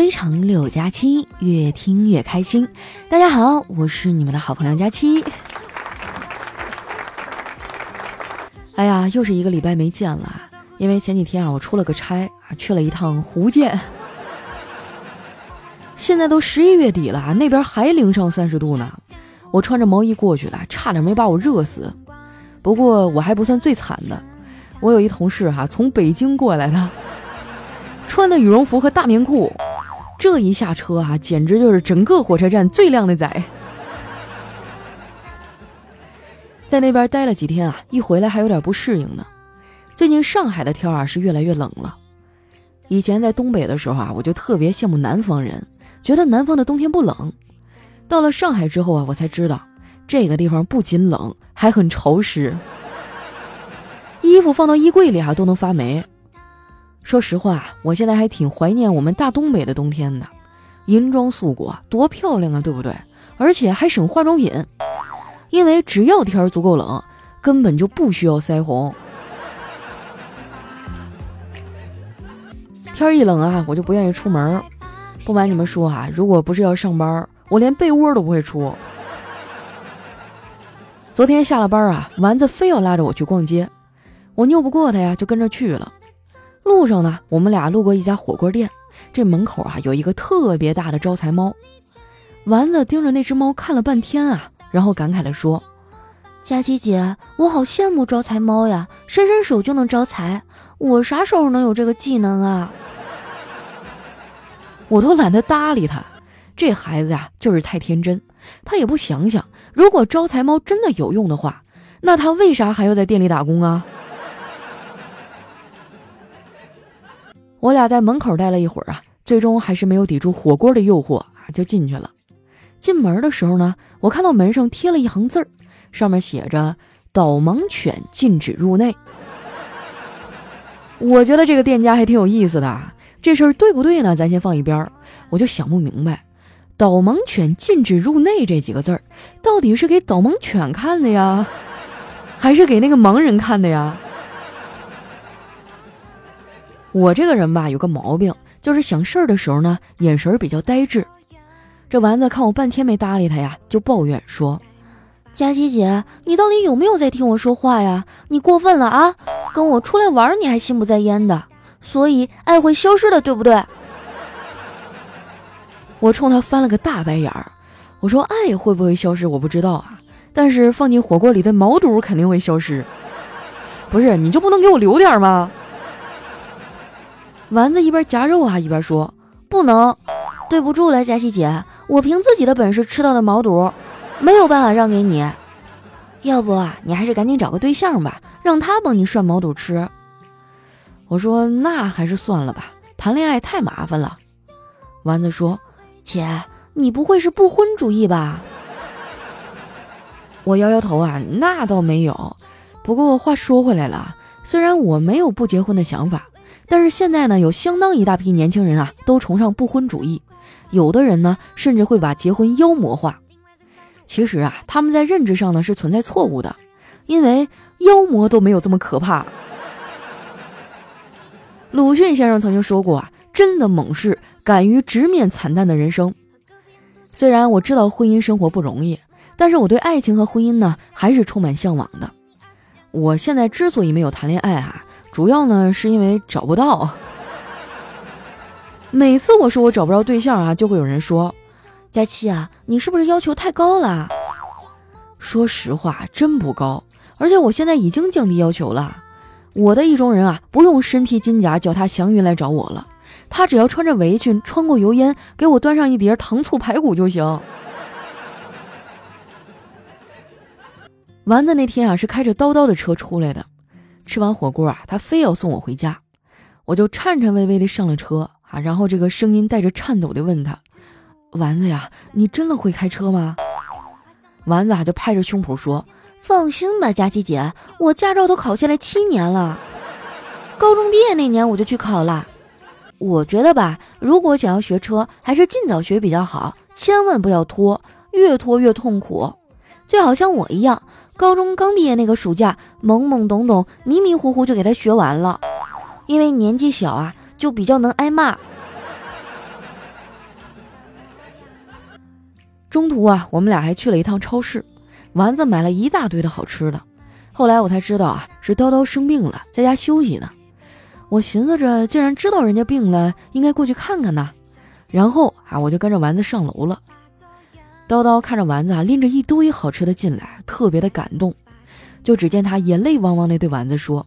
非常六加七，越听越开心。大家好，我是你们的好朋友佳期。哎呀，又是一个礼拜没见了，因为前几天啊，我出了个差啊，去了一趟福建。现在都十一月底了，那边还零上三十度呢。我穿着毛衣过去了，差点没把我热死。不过我还不算最惨的，我有一同事哈，从北京过来的，穿的羽绒服和大棉裤。这一下车啊，简直就是整个火车站最靓的仔。在那边待了几天啊，一回来还有点不适应呢。最近上海的天啊是越来越冷了。以前在东北的时候啊，我就特别羡慕南方人，觉得南方的冬天不冷。到了上海之后啊，我才知道这个地方不仅冷，还很潮湿，衣服放到衣柜里啊都能发霉。说实话，我现在还挺怀念我们大东北的冬天的，银装素裹，多漂亮啊，对不对？而且还省化妆品，因为只要天足够冷，根本就不需要腮红。天一冷啊，我就不愿意出门。不瞒你们说啊，如果不是要上班，我连被窝都不会出。昨天下了班啊，丸子非要拉着我去逛街，我拗不过他呀，就跟着去了。路上呢，我们俩路过一家火锅店，这门口啊有一个特别大的招财猫。丸子盯着那只猫看了半天啊，然后感慨地说：“佳琪姐，我好羡慕招财猫呀，伸伸手就能招财，我啥时候能有这个技能啊？”我都懒得搭理他，这孩子呀就是太天真，他也不想想，如果招财猫真的有用的话，那他为啥还要在店里打工啊？我俩在门口待了一会儿啊，最终还是没有抵住火锅的诱惑啊，就进去了。进门的时候呢，我看到门上贴了一行字儿，上面写着“导盲犬禁止入内”。我觉得这个店家还挺有意思的，这事儿对不对呢？咱先放一边儿。我就想不明白，“导盲犬禁止入内”这几个字儿，到底是给导盲犬看的呀，还是给那个盲人看的呀？我这个人吧，有个毛病，就是想事儿的时候呢，眼神比较呆滞。这丸子看我半天没搭理他呀，就抱怨说：“佳琪姐，你到底有没有在听我说话呀？你过分了啊！跟我出来玩，你还心不在焉的，所以爱会消失的，对不对？”我冲他翻了个大白眼儿，我说：“爱会不会消失，我不知道啊，但是放进火锅里的毛肚肯定会消失。不是，你就不能给我留点吗？”丸子一边夹肉啊，一边说：“不能，对不住了，佳琪姐，我凭自己的本事吃到的毛肚，没有办法让给你。要不，你还是赶紧找个对象吧，让他帮你涮毛肚吃。”我说：“那还是算了吧，谈恋爱太麻烦了。”丸子说：“姐，你不会是不婚主义吧？”我摇摇头啊，那倒没有。不过话说回来了，虽然我没有不结婚的想法。但是现在呢，有相当一大批年轻人啊，都崇尚不婚主义，有的人呢，甚至会把结婚妖魔化。其实啊，他们在认知上呢是存在错误的，因为妖魔都没有这么可怕。鲁迅先生曾经说过啊，真的猛士敢于直面惨淡的人生。虽然我知道婚姻生活不容易，但是我对爱情和婚姻呢，还是充满向往的。我现在之所以没有谈恋爱啊。主要呢，是因为找不到。每次我说我找不着对象啊，就会有人说：“佳期啊，你是不是要求太高了？”说实话，真不高。而且我现在已经降低要求了。我的意中人啊，不用身披金甲、脚踏祥云来找我了，他只要穿着围裙、穿过油烟，给我端上一碟糖醋排骨就行。丸子那天啊，是开着叨叨的车出来的。吃完火锅啊，他非要送我回家，我就颤颤巍巍的上了车啊，然后这个声音带着颤抖的问他：“丸子呀，你真的会开车吗？”丸子啊就拍着胸脯说：“放心吧，佳琪姐，我驾照都考下来七年了，高中毕业那年我就去考了。我觉得吧，如果想要学车，还是尽早学比较好，千万不要拖，越拖越痛苦，最好像我一样。”高中刚毕业那个暑假懵懵懂懂迷迷糊糊就给他学完了。因为年纪小啊就比较能挨骂。中途啊我们俩还去了一趟超市丸子买了一大堆的好吃的。后来我才知道啊是叨叨生病了在家休息呢。我寻思着既然知道人家病了应该过去看看呐然后啊我就跟着丸子上楼了。叨叨看着丸子啊，拎着一堆好吃的进来，特别的感动。就只见他眼泪汪汪的对丸子说：“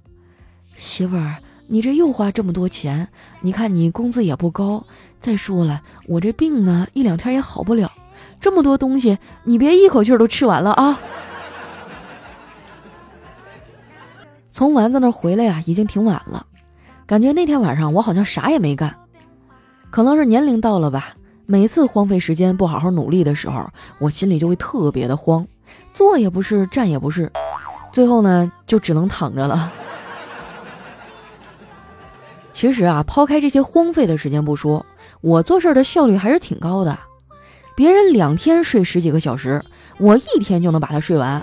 媳妇儿，你这又花这么多钱，你看你工资也不高。再说了，我这病呢，一两天也好不了。这么多东西，你别一口气都吃完了啊！” 从丸子那回来呀，已经挺晚了。感觉那天晚上我好像啥也没干，可能是年龄到了吧。每次荒废时间不好好努力的时候，我心里就会特别的慌，坐也不是，站也不是。最后呢，就只能躺着了。其实啊，抛开这些荒废的时间不说，我做事的效率还是挺高的。别人两天睡十几个小时，我一天就能把它睡完。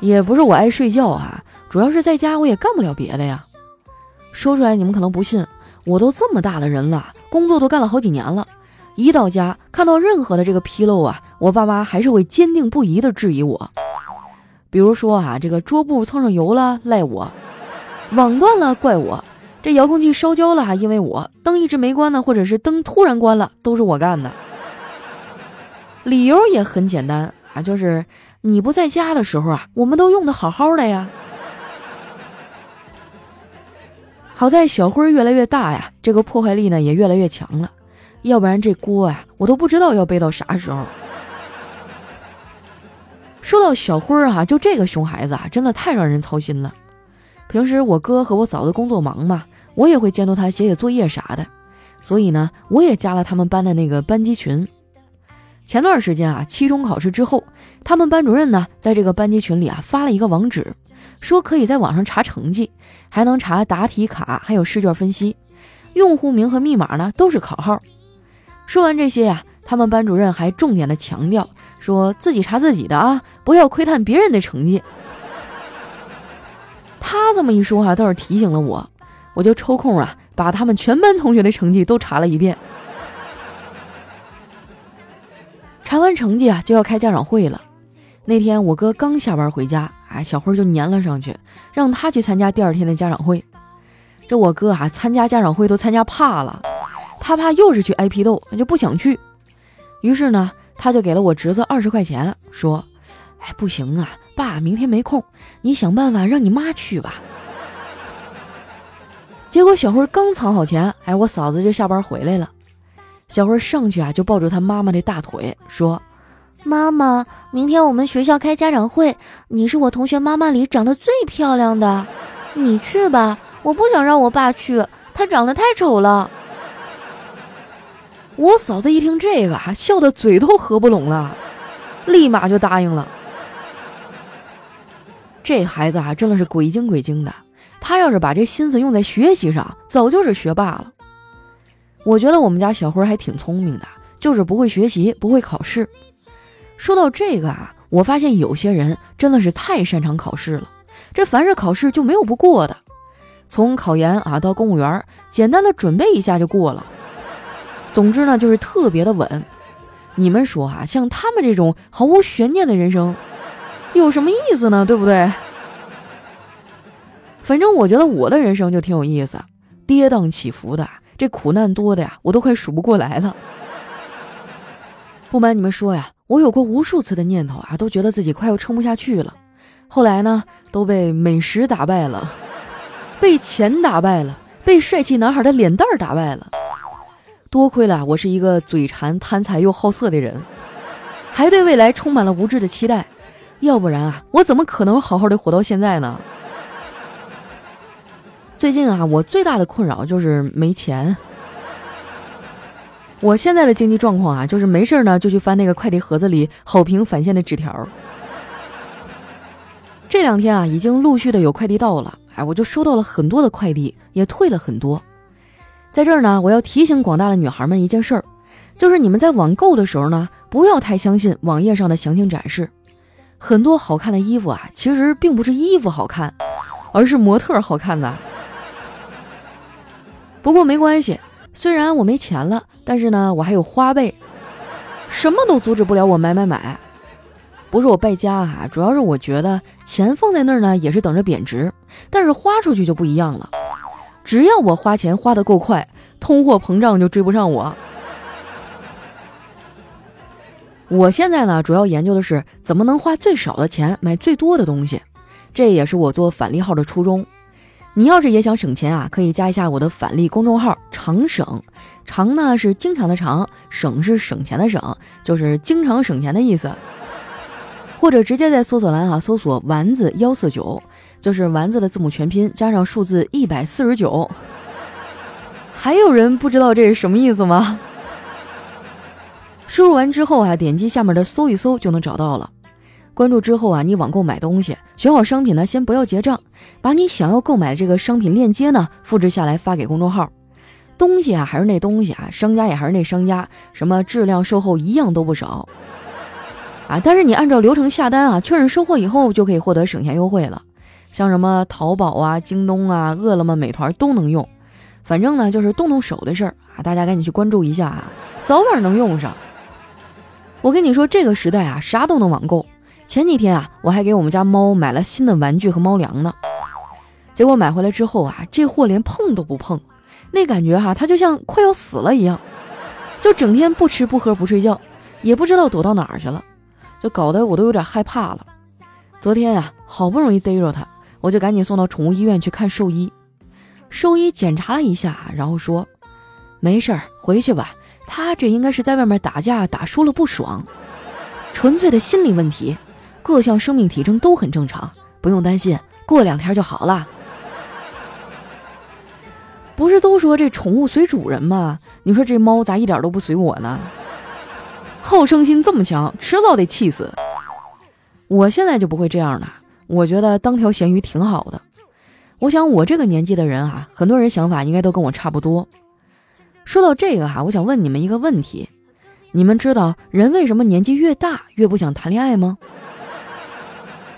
也不是我爱睡觉啊，主要是在家我也干不了别的呀。说出来你们可能不信，我都这么大的人了，工作都干了好几年了，一到家看到任何的这个纰漏啊，我爸妈还是会坚定不移的质疑我。比如说啊，这个桌布蹭上油了赖我，网断了怪我，这遥控器烧焦了还因为我，灯一直没关呢，或者是灯突然关了都是我干的。理由也很简单啊，就是你不在家的时候啊，我们都用的好好的呀。好在小辉越来越大呀，这个破坏力呢也越来越强了，要不然这锅啊，我都不知道要背到啥时候。说到小辉儿哈，就这个熊孩子啊，真的太让人操心了。平时我哥和我嫂子工作忙嘛，我也会监督他写写作业啥的，所以呢，我也加了他们班的那个班级群。前段时间啊，期中考试之后，他们班主任呢，在这个班级群里啊发了一个网址，说可以在网上查成绩，还能查答题卡，还有试卷分析，用户名和密码呢都是考号。说完这些呀，他们班主任还重点的强调。说自己查自己的啊，不要窥探别人的成绩。他这么一说啊，倒是提醒了我，我就抽空啊，把他们全班同学的成绩都查了一遍。查完成绩啊，就要开家长会了。那天我哥刚下班回家，哎，小辉就粘了上去，让他去参加第二天的家长会。这我哥啊，参加家长会都参加怕了，他怕又是去挨批斗，就不想去。于是呢。他就给了我侄子二十块钱，说：“哎，不行啊，爸明天没空，你想办法让你妈去吧。”结果小辉刚藏好钱，哎，我嫂子就下班回来了。小慧上去啊，就抱住她妈妈的大腿，说：“妈妈，明天我们学校开家长会，你是我同学妈妈里长得最漂亮的，你去吧，我不想让我爸去，他长得太丑了。”我嫂子一听这个，笑得嘴都合不拢了，立马就答应了。这孩子啊，真的是鬼精鬼精的。他要是把这心思用在学习上，早就是学霸了。我觉得我们家小辉还挺聪明的，就是不会学习，不会考试。说到这个啊，我发现有些人真的是太擅长考试了，这凡是考试就没有不过的。从考研啊到公务员，简单的准备一下就过了。总之呢，就是特别的稳。你们说啊，像他们这种毫无悬念的人生，有什么意思呢？对不对？反正我觉得我的人生就挺有意思，跌宕起伏的，这苦难多的呀，我都快数不过来了。不瞒你们说呀，我有过无数次的念头啊，都觉得自己快要撑不下去了。后来呢，都被美食打败了，被钱打败了，被帅气男孩的脸蛋儿打败了。多亏了我是一个嘴馋、贪财又好色的人，还对未来充满了无知的期待，要不然啊，我怎么可能好好的活到现在呢？最近啊，我最大的困扰就是没钱。我现在的经济状况啊，就是没事呢就去翻那个快递盒子里好评返现的纸条。这两天啊，已经陆续的有快递到了，哎，我就收到了很多的快递，也退了很多。在这儿呢，我要提醒广大的女孩们一件事儿，就是你们在网购的时候呢，不要太相信网页上的详情展示。很多好看的衣服啊，其实并不是衣服好看，而是模特好看的。不过没关系，虽然我没钱了，但是呢，我还有花呗。什么都阻止不了我买买买。不是我败家啊，主要是我觉得钱放在那儿呢，也是等着贬值，但是花出去就不一样了。只要我花钱花得够快，通货膨胀就追不上我。我现在呢，主要研究的是怎么能花最少的钱买最多的东西，这也是我做返利号的初衷。你要是也想省钱啊，可以加一下我的返利公众号“常省”，常呢是经常的常，省是省钱的省，就是经常省钱的意思。或者直接在搜索栏啊搜索“丸子幺四九”，就是丸子的字母全拼加上数字一百四十九。还有人不知道这是什么意思吗？输入完之后啊，点击下面的搜一搜就能找到了。关注之后啊，你网购买东西，选好商品呢，先不要结账，把你想要购买的这个商品链接呢复制下来发给公众号。东西啊还是那东西啊，商家也还是那商家，什么质量售后一样都不少啊。但是你按照流程下单啊，确认收货以后就可以获得省钱优惠了。像什么淘宝啊、京东啊、饿了么、美团都能用。反正呢就是动动手的事儿啊，大家赶紧去关注一下啊，早晚能用上。我跟你说，这个时代啊，啥都能网购。前几天啊，我还给我们家猫买了新的玩具和猫粮呢。结果买回来之后啊，这货连碰都不碰，那感觉哈，它就像快要死了一样，就整天不吃不喝不睡觉，也不知道躲到哪儿去了，就搞得我都有点害怕了。昨天呀，好不容易逮着它，我就赶紧送到宠物医院去看兽医。兽医检查了一下，然后说：“没事儿，回去吧。”他这应该是在外面打架打输了不爽，纯粹的心理问题，各项生命体征都很正常，不用担心，过两天就好了。不是都说这宠物随主人吗？你说这猫咋一点都不随我呢？好胜心这么强，迟早得气死。我现在就不会这样了，我觉得当条咸鱼挺好的。我想我这个年纪的人啊，很多人想法应该都跟我差不多。说到这个哈，我想问你们一个问题：你们知道人为什么年纪越大越不想谈恋爱吗？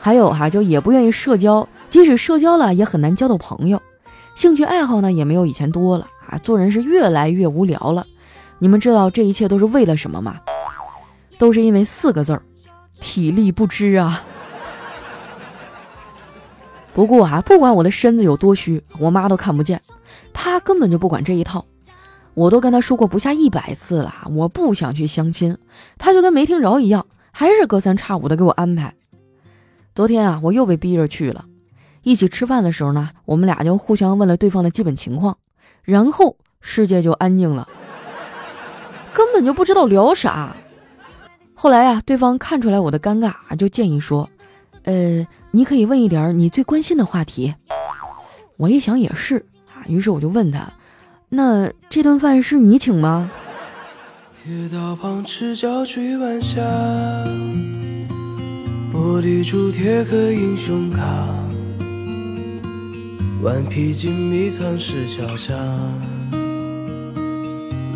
还有哈，就也不愿意社交，即使社交了也很难交到朋友，兴趣爱好呢也没有以前多了啊，做人是越来越无聊了。你们知道这一切都是为了什么吗？都是因为四个字儿：体力不支啊。不过啊，不管我的身子有多虚，我妈都看不见，她根本就不管这一套。我都跟她说过不下一百次了，我不想去相亲，她就跟没听着一样，还是隔三差五的给我安排。昨天啊，我又被逼着去了。一起吃饭的时候呢，我们俩就互相问了对方的基本情况，然后世界就安静了，根本就不知道聊啥。后来呀，对方看出来我的尴尬，就建议说：“呃，你可以问一点你最关心的话题。”我一想也是啊，于是我就问他。那这顿饭是你请吗？铁道旁赤脚追晚霞，玻璃珠铁壳英雄卡，顽皮筋迷藏石桥下，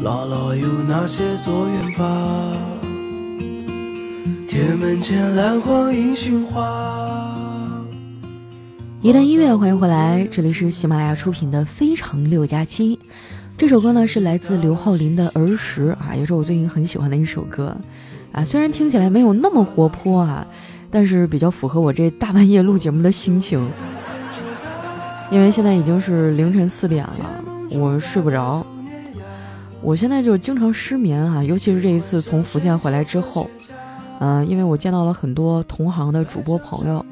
姥姥有那些作业吧？铁门前篮筐银杏花。一段音乐，欢迎回来，这里是喜马拉雅出品的《非常六加七》。这首歌呢是来自刘浩林的《儿时》啊，也是我最近很喜欢的一首歌啊。虽然听起来没有那么活泼啊，但是比较符合我这大半夜录节目的心情。因为现在已经是凌晨四点了，我睡不着。我现在就经常失眠啊，尤其是这一次从福建回来之后，嗯，因为我见到了很多同行的主播朋友。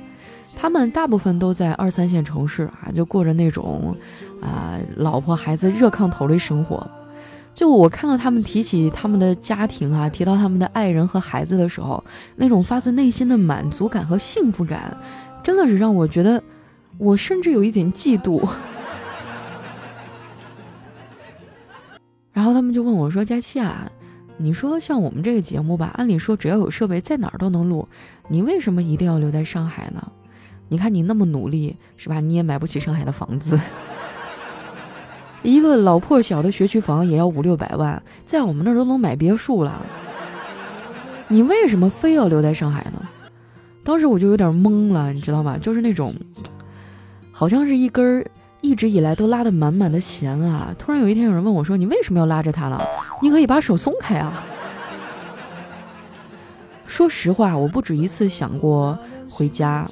他们大部分都在二三线城市啊，就过着那种，啊，老婆孩子热炕头的生活。就我看到他们提起他们的家庭啊，提到他们的爱人和孩子的时候，那种发自内心的满足感和幸福感，真的是让我觉得，我甚至有一点嫉妒。然后他们就问我说：“佳期啊，你说像我们这个节目吧，按理说只要有设备，在哪儿都能录，你为什么一定要留在上海呢？”你看你那么努力，是吧？你也买不起上海的房子，一个老破小的学区房也要五六百万，在我们那儿都能买别墅了。你为什么非要留在上海呢？当时我就有点懵了，你知道吗？就是那种，好像是一根一直以来都拉得满满的弦啊。突然有一天有人问我说：“你为什么要拉着它了？你可以把手松开啊。”说实话，我不止一次想过回家，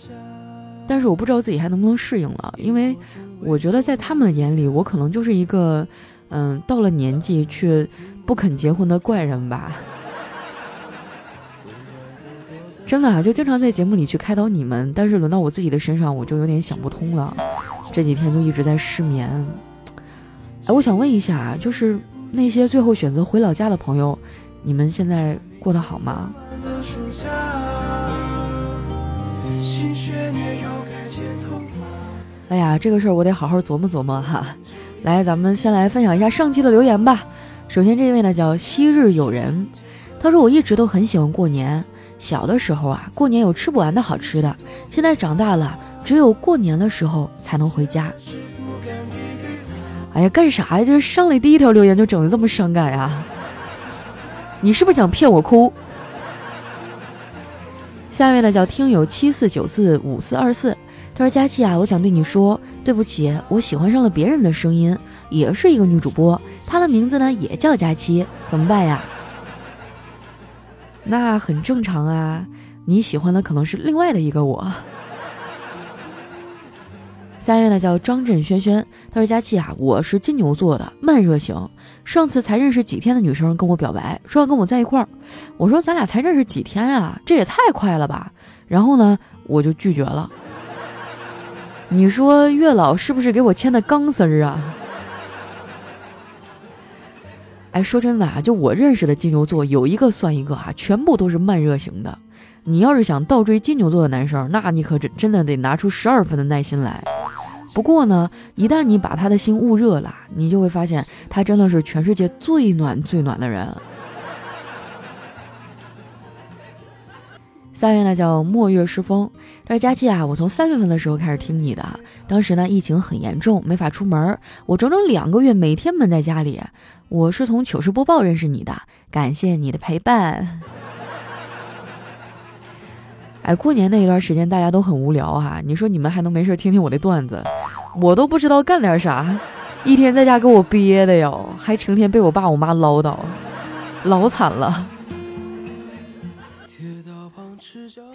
但是我不知道自己还能不能适应了，因为我觉得在他们的眼里，我可能就是一个，嗯，到了年纪却不肯结婚的怪人吧。真的啊，就经常在节目里去开导你们，但是轮到我自己的身上，我就有点想不通了。这几天就一直在失眠。哎，我想问一下，就是那些最后选择回老家的朋友，你们现在过得好吗？哎呀，这个事儿我得好好琢磨琢磨哈。来，咱们先来分享一下上期的留言吧。首先这位呢叫昔日友人，他说我一直都很喜欢过年。小的时候啊，过年有吃不完的好吃的。现在长大了，只有过年的时候才能回家。哎呀，干啥呀？就是上来第一条留言就整的这么伤感呀？你是不是想骗我哭？下面呢叫听友七四九四五四二四，他说：“佳琪啊，我想对你说，对不起，我喜欢上了别人的声音，也是一个女主播，她的名字呢也叫佳期，怎么办呀？”那很正常啊，你喜欢的可能是另外的一个我。下面呢叫张震轩轩，他说：“佳琪啊，我是金牛座的，慢热型。上次才认识几天的女生跟我表白，说要跟我在一块儿。我说咱俩才认识几天啊，这也太快了吧。然后呢，我就拒绝了。你说月老是不是给我牵的钢丝儿啊？哎，说真的啊，就我认识的金牛座有一个算一个啊，全部都是慢热型的。你要是想倒追金牛座的男生，那你可真真的得拿出十二分的耐心来。”不过呢，一旦你把他的心捂热了，你就会发现他真的是全世界最暖最暖的人。三月呢叫墨月诗风，他说佳期啊，我从三月份的时候开始听你的，当时呢疫情很严重，没法出门，我整整两个月每天闷在家里。我是从糗事播报认识你的，感谢你的陪伴。哎，过年那一段时间大家都很无聊哈，你说你们还能没事听听我的段子，我都不知道干点啥，一天在家给我憋的哟，还成天被我爸我妈唠叨，老惨了。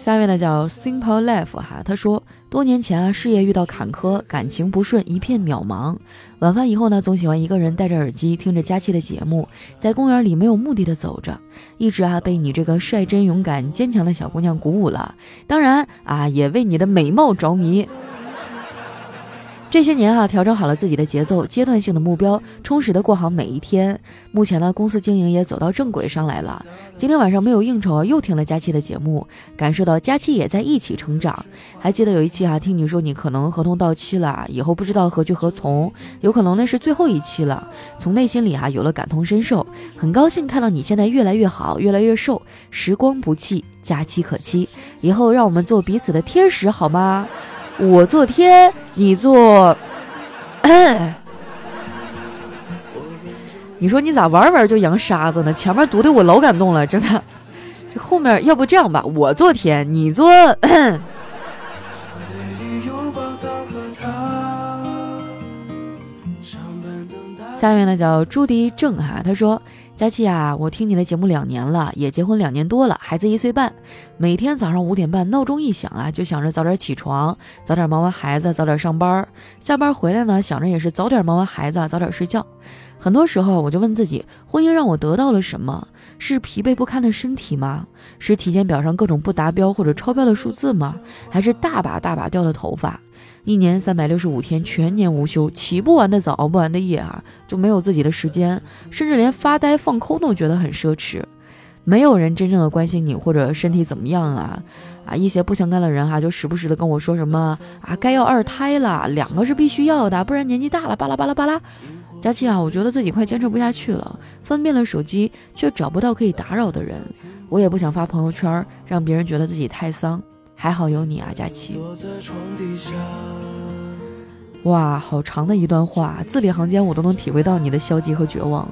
下一位呢叫 Simple Life 哈，他说多年前啊，事业遇到坎坷，感情不顺，一片渺茫。晚饭以后呢，总喜欢一个人戴着耳机，听着佳期的节目，在公园里没有目的的走着，一直啊被你这个率真、勇敢、坚强的小姑娘鼓舞了，当然啊也为你的美貌着迷。这些年啊，调整好了自己的节奏，阶段性的目标，充实的过好每一天。目前呢，公司经营也走到正轨上来了。今天晚上没有应酬，又听了佳期的节目，感受到佳期也在一起成长。还记得有一期啊，听你说你可能合同到期了，以后不知道何去何从，有可能那是最后一期了。从内心里啊，有了感同身受，很高兴看到你现在越来越好，越来越瘦。时光不弃，佳期可期，以后让我们做彼此的天使好吗？我做天，你做，你说你咋玩玩就扬沙子呢？前面读的我老感动了，真的。这后面要不这样吧，我做天，你做。下面呢叫朱迪正哈，他说。佳琪啊，我听你的节目两年了，也结婚两年多了，孩子一岁半。每天早上五点半闹钟一响啊，就想着早点起床，早点忙完孩子，早点上班。下班回来呢，想着也是早点忙完孩子，早点睡觉。很多时候我就问自己，婚姻让我得到了什么？是疲惫不堪的身体吗？是体检表上各种不达标或者超标的数字吗？还是大把大把掉的头发？一年三百六十五天，全年无休，起不完的早，熬不完的夜啊，就没有自己的时间，甚至连发呆放空都觉得很奢侈。没有人真正的关心你或者身体怎么样啊啊！一些不相干的人哈，就时不时的跟我说什么啊，该要二胎了，两个是必须要的，不然年纪大了，巴拉巴拉巴拉。佳琪啊，我觉得自己快坚持不下去了，翻遍了手机却找不到可以打扰的人，我也不想发朋友圈，让别人觉得自己太丧。还好有你啊，佳琪！哇，好长的一段话，字里行间我都能体会到你的消极和绝望。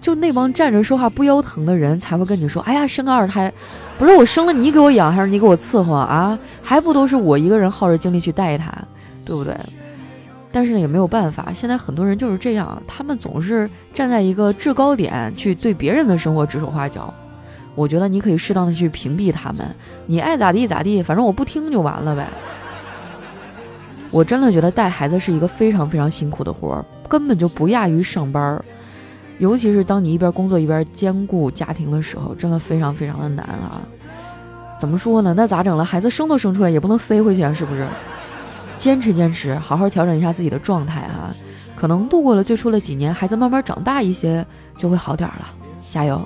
就那帮站着说话不腰疼的人，才会跟你说：“哎呀，生个二胎，不是我生了你给我养，还是你给我伺候啊？还不都是我一个人耗着精力去带他，对不对？”但是呢，也没有办法，现在很多人就是这样，他们总是站在一个制高点去对别人的生活指手画脚。我觉得你可以适当的去屏蔽他们，你爱咋地咋地，反正我不听就完了呗。我真的觉得带孩子是一个非常非常辛苦的活儿，根本就不亚于上班儿，尤其是当你一边工作一边兼顾家庭的时候，真的非常非常的难啊。怎么说呢？那咋整了？孩子生都生出来，也不能塞回去啊，是不是？坚持坚持，好好调整一下自己的状态哈。可能度过了最初的几年，孩子慢慢长大一些，就会好点了。加油！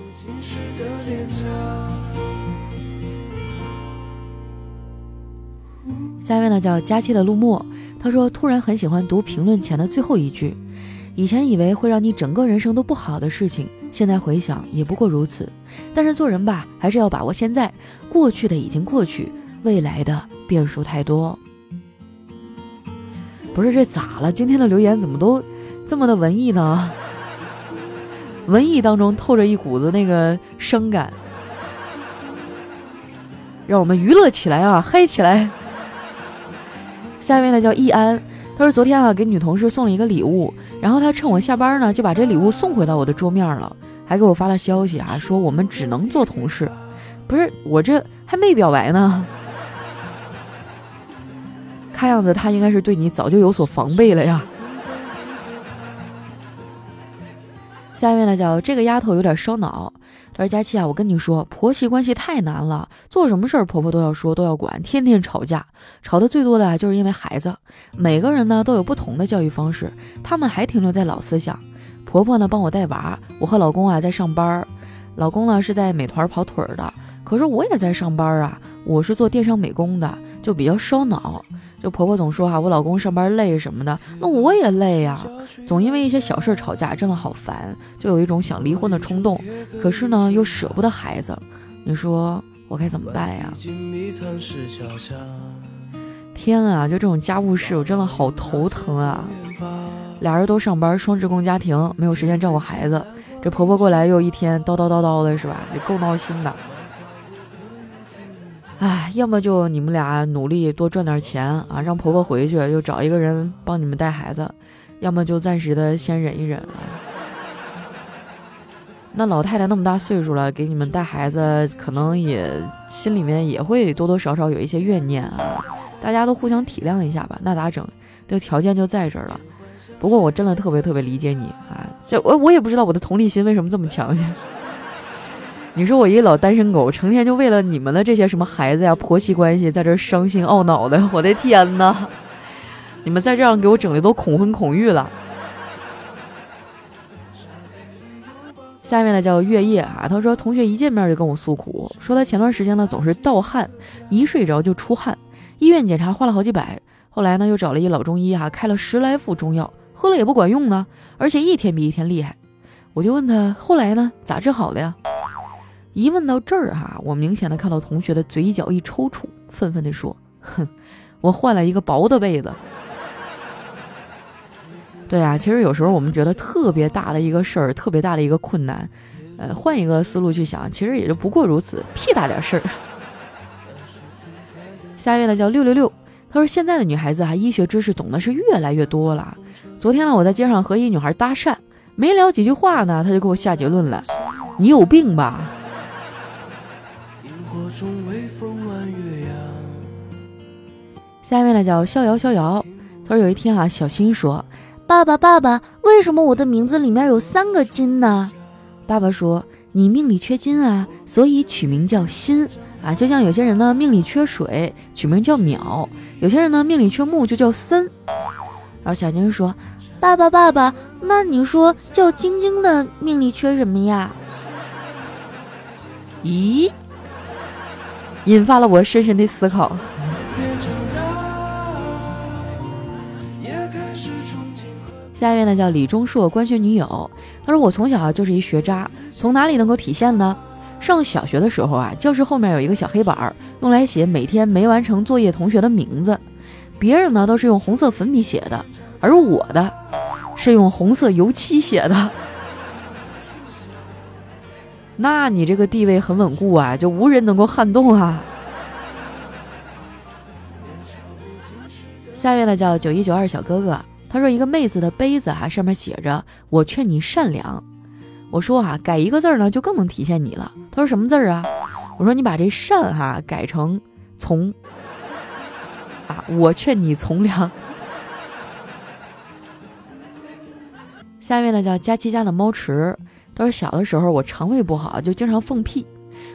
下一位呢，叫佳期的陆墨。他说：“突然很喜欢读评论前的最后一句，以前以为会让你整个人生都不好的事情，现在回想也不过如此。但是做人吧，还是要把握现在，过去的已经过去，未来的变数太多。”不是这咋了？今天的留言怎么都这么的文艺呢？文艺当中透着一股子那个伤感，让我们娱乐起来啊，嗨起来！下面呢叫易安，他说昨天啊给女同事送了一个礼物，然后他趁我下班呢就把这礼物送回到我的桌面了，还给我发了消息啊说我们只能做同事，不是我这还没表白呢，看样子他应该是对你早就有所防备了呀。下面呢叫这个丫头有点烧脑。而：“佳琪啊，我跟你说，婆媳关系太难了，做什么事儿婆婆都要说，都要管，天天吵架，吵得最多的啊就是因为孩子。每个人呢都有不同的教育方式，他们还停留在老思想。婆婆呢帮我带娃，我和老公啊在上班，老公呢是在美团跑腿儿的，可是我也在上班啊，我是做电商美工的，就比较烧脑。”就婆婆总说哈，我老公上班累什么的，那我也累呀，总因为一些小事吵架，真的好烦，就有一种想离婚的冲动，可是呢又舍不得孩子，你说我该怎么办呀？天啊，就这种家务事，我真的好头疼啊！俩人都上班，双职工家庭，没有时间照顾孩子，这婆婆过来又一天叨叨叨叨的，是吧？也够闹心的。唉，要么就你们俩努力多赚点钱啊，让婆婆回去就找一个人帮你们带孩子；要么就暂时的先忍一忍。那老太太那么大岁数了，给你们带孩子，可能也心里面也会多多少少有一些怨念啊。大家都互相体谅一下吧，那咋整？这条件就在这儿了。不过我真的特别特别理解你啊，这我我也不知道我的同理心为什么这么强。你说我一老单身狗，成天就为了你们的这些什么孩子呀、婆媳关系，在这伤心懊恼的，我的天哪！你们再这样给我整的都恐婚恐育了。下面呢叫月夜啊，他说同学一见面就跟我诉苦，说他前段时间呢总是盗汗，一睡着就出汗，医院检查花了好几百，后来呢又找了一老中医啊，开了十来副中药，喝了也不管用呢，而且一天比一天厉害。我就问他后来呢咋治好的呀？一问到这儿哈，我明显的看到同学的嘴角一抽搐，愤愤地说：“哼，我换了一个薄的被子。”对啊，其实有时候我们觉得特别大的一个事儿，特别大的一个困难，呃，换一个思路去想，其实也就不过如此，屁大点事儿。下一位呢叫六六六，他说现在的女孩子啊，医学知识懂得是越来越多了。昨天呢，我在街上和一女孩搭讪，没聊几句话呢，她就给我下结论了：“你有病吧？”中微风弯月牙下面呢叫逍遥逍遥，他说有一天啊，小新说：“爸爸爸爸，为什么我的名字里面有三个金呢？”爸爸说：“你命里缺金啊，所以取名叫新啊。就像有些人呢命里缺水，取名叫淼；有些人呢命里缺木，就叫森。”然后小新说：“爸爸爸爸，那你说叫晶晶的命里缺什么呀？”咦，引发了我深深的思考。下一位呢叫李钟硕，官学女友。他说：“我从小啊就是一学渣，从哪里能够体现呢？上小学的时候啊，教室后面有一个小黑板，用来写每天没完成作业同学的名字。别人呢都是用红色粉笔写的，而我的是用红色油漆写的。那你这个地位很稳固啊，就无人能够撼动啊。”下一位呢叫九一九二小哥哥。他说：“一个妹子的杯子啊，上面写着‘我劝你善良’。我说哈，改一个字儿呢，就更能体现你了。他说什么字儿啊？我说你把这善哈改成从啊，我劝你从良。下面呢叫佳琪家的猫池，他说小的时候我肠胃不好，就经常放屁。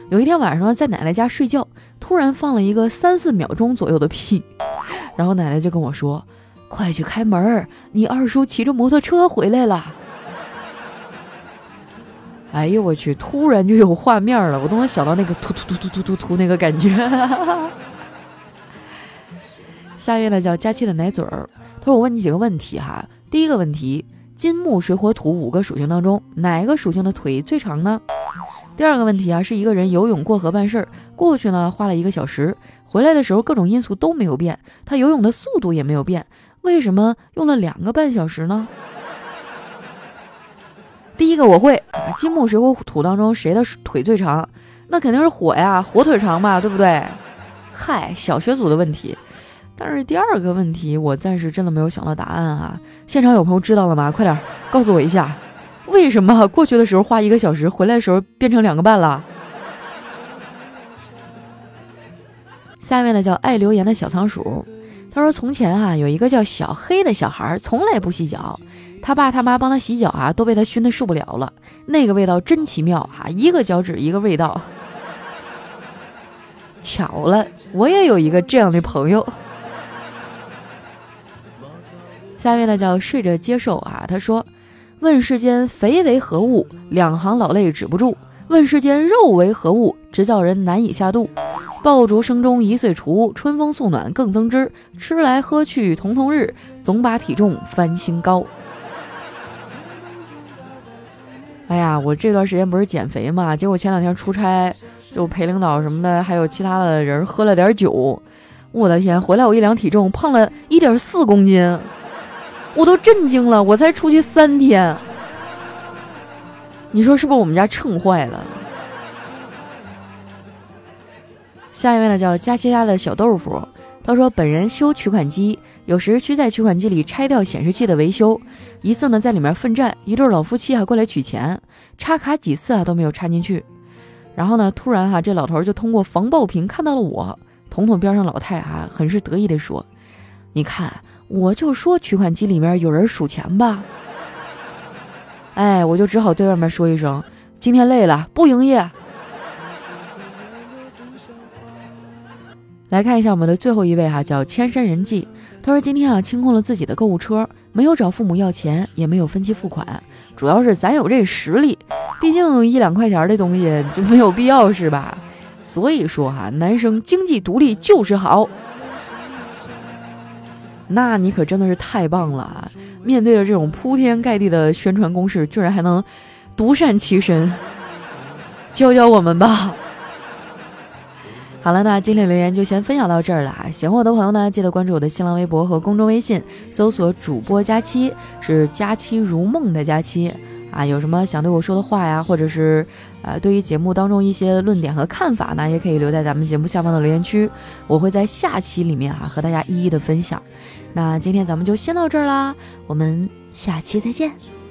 有一天晚上在奶奶家睡觉，突然放了一个三四秒钟左右的屁，然后奶奶就跟我说：“快去开门，你二叔骑着摩托车回来了。”哎呦我去！突然就有画面了，我都能想到那个突突突突突突突那个感觉。下一位呢叫佳期的奶嘴儿，他说：“我问你几个问题哈。第一个问题，金木水火土五个属性当中，哪一个属性的腿最长呢？第二个问题啊，是一个人游泳过河办事儿，过去呢花了一个小时，回来的时候各种因素都没有变，他游泳的速度也没有变，为什么用了两个半小时呢？” 第一个我会啊，金木水火土当中谁的腿最长？那肯定是火呀，火腿长吧，对不对？嗨，小学组的问题。但是第二个问题我暂时真的没有想到答案啊。现场有朋友知道了吗？快点告诉我一下，为什么过去的时候花一个小时，回来的时候变成两个半了？下面呢叫爱留言的小仓鼠，他说从前啊有一个叫小黑的小孩，从来不洗脚。他爸他妈帮他洗脚啊，都被他熏得受不了了。那个味道真奇妙哈，一个脚趾一个味道。巧了，我也有一个这样的朋友。下面呢叫睡着接受啊，他说：“问世间肥为何物？两行老泪止不住。问世间肉为何物？直叫人难以下肚。爆竹声中一岁除，春风送暖更增枝。吃来喝去同同日，总把体重翻新高。”哎呀，我这段时间不是减肥嘛，结果前两天出差，就陪领导什么的，还有其他的人喝了点酒，我的天，回来我一量体重，胖了一点四公斤，我都震惊了。我才出去三天，你说是不是我们家秤坏了？下一位呢，叫佳琪家的小豆腐，他说本人修取款机。有时需在取款机里拆掉显示器的维修，一次呢在里面奋战，一对老夫妻啊过来取钱，插卡几次啊都没有插进去。然后呢，突然哈这老头就通过防爆屏看到了我，彤彤边上老太啊很是得意的说：“你看，我就说取款机里面有人数钱吧。”哎，我就只好对外面说一声：“今天累了，不营业。”来看一下我们的最后一位哈，叫千山人迹。他说：“今天啊，清空了自己的购物车，没有找父母要钱，也没有分期付款，主要是咱有这实力，毕竟一两块钱的东西就没有必要，是吧？所以说哈，男生经济独立就是好。那你可真的是太棒了啊！面对着这种铺天盖地的宣传攻势，居然还能独善其身，教教我们吧。”好了，那今天留言就先分享到这儿了啊！喜欢我的朋友呢，记得关注我的新浪微博和公众微信，搜索主播佳期，是佳期如梦的佳期啊！有什么想对我说的话呀，或者是呃，对于节目当中一些论点和看法呢，也可以留在咱们节目下方的留言区，我会在下期里面哈和大家一一的分享。那今天咱们就先到这儿啦，我们下期再见。